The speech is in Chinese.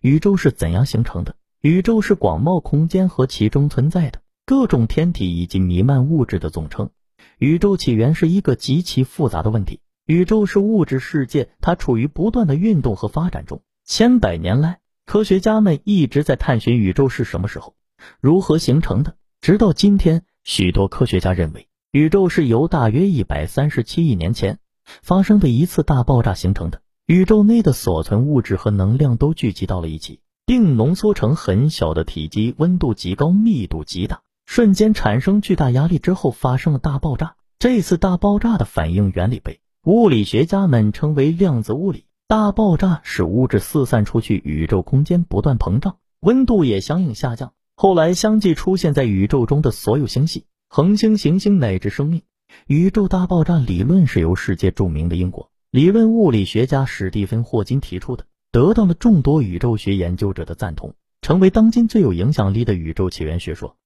宇宙是怎样形成的？宇宙是广袤空间和其中存在的各种天体以及弥漫物质的总称。宇宙起源是一个极其复杂的问题。宇宙是物质世界，它处于不断的运动和发展中。千百年来，科学家们一直在探寻宇宙是什么时候、如何形成的。直到今天，许多科学家认为，宇宙是由大约一百三十七亿年前发生的一次大爆炸形成的。宇宙内的所存物质和能量都聚集到了一起，并浓缩成很小的体积，温度极高，密度极大，瞬间产生巨大压力之后发生了大爆炸。这次大爆炸的反应原理被物理学家们称为量子物理。大爆炸使物质四散出去，宇宙空间不断膨胀，温度也相应下降。后来相继出现在宇宙中的所有星系、恒星、行星乃至生命。宇宙大爆炸理论是由世界著名的英国理论物理学家史蒂芬·霍金提出的，得到了众多宇宙学研究者的赞同，成为当今最有影响力的宇宙起源学说。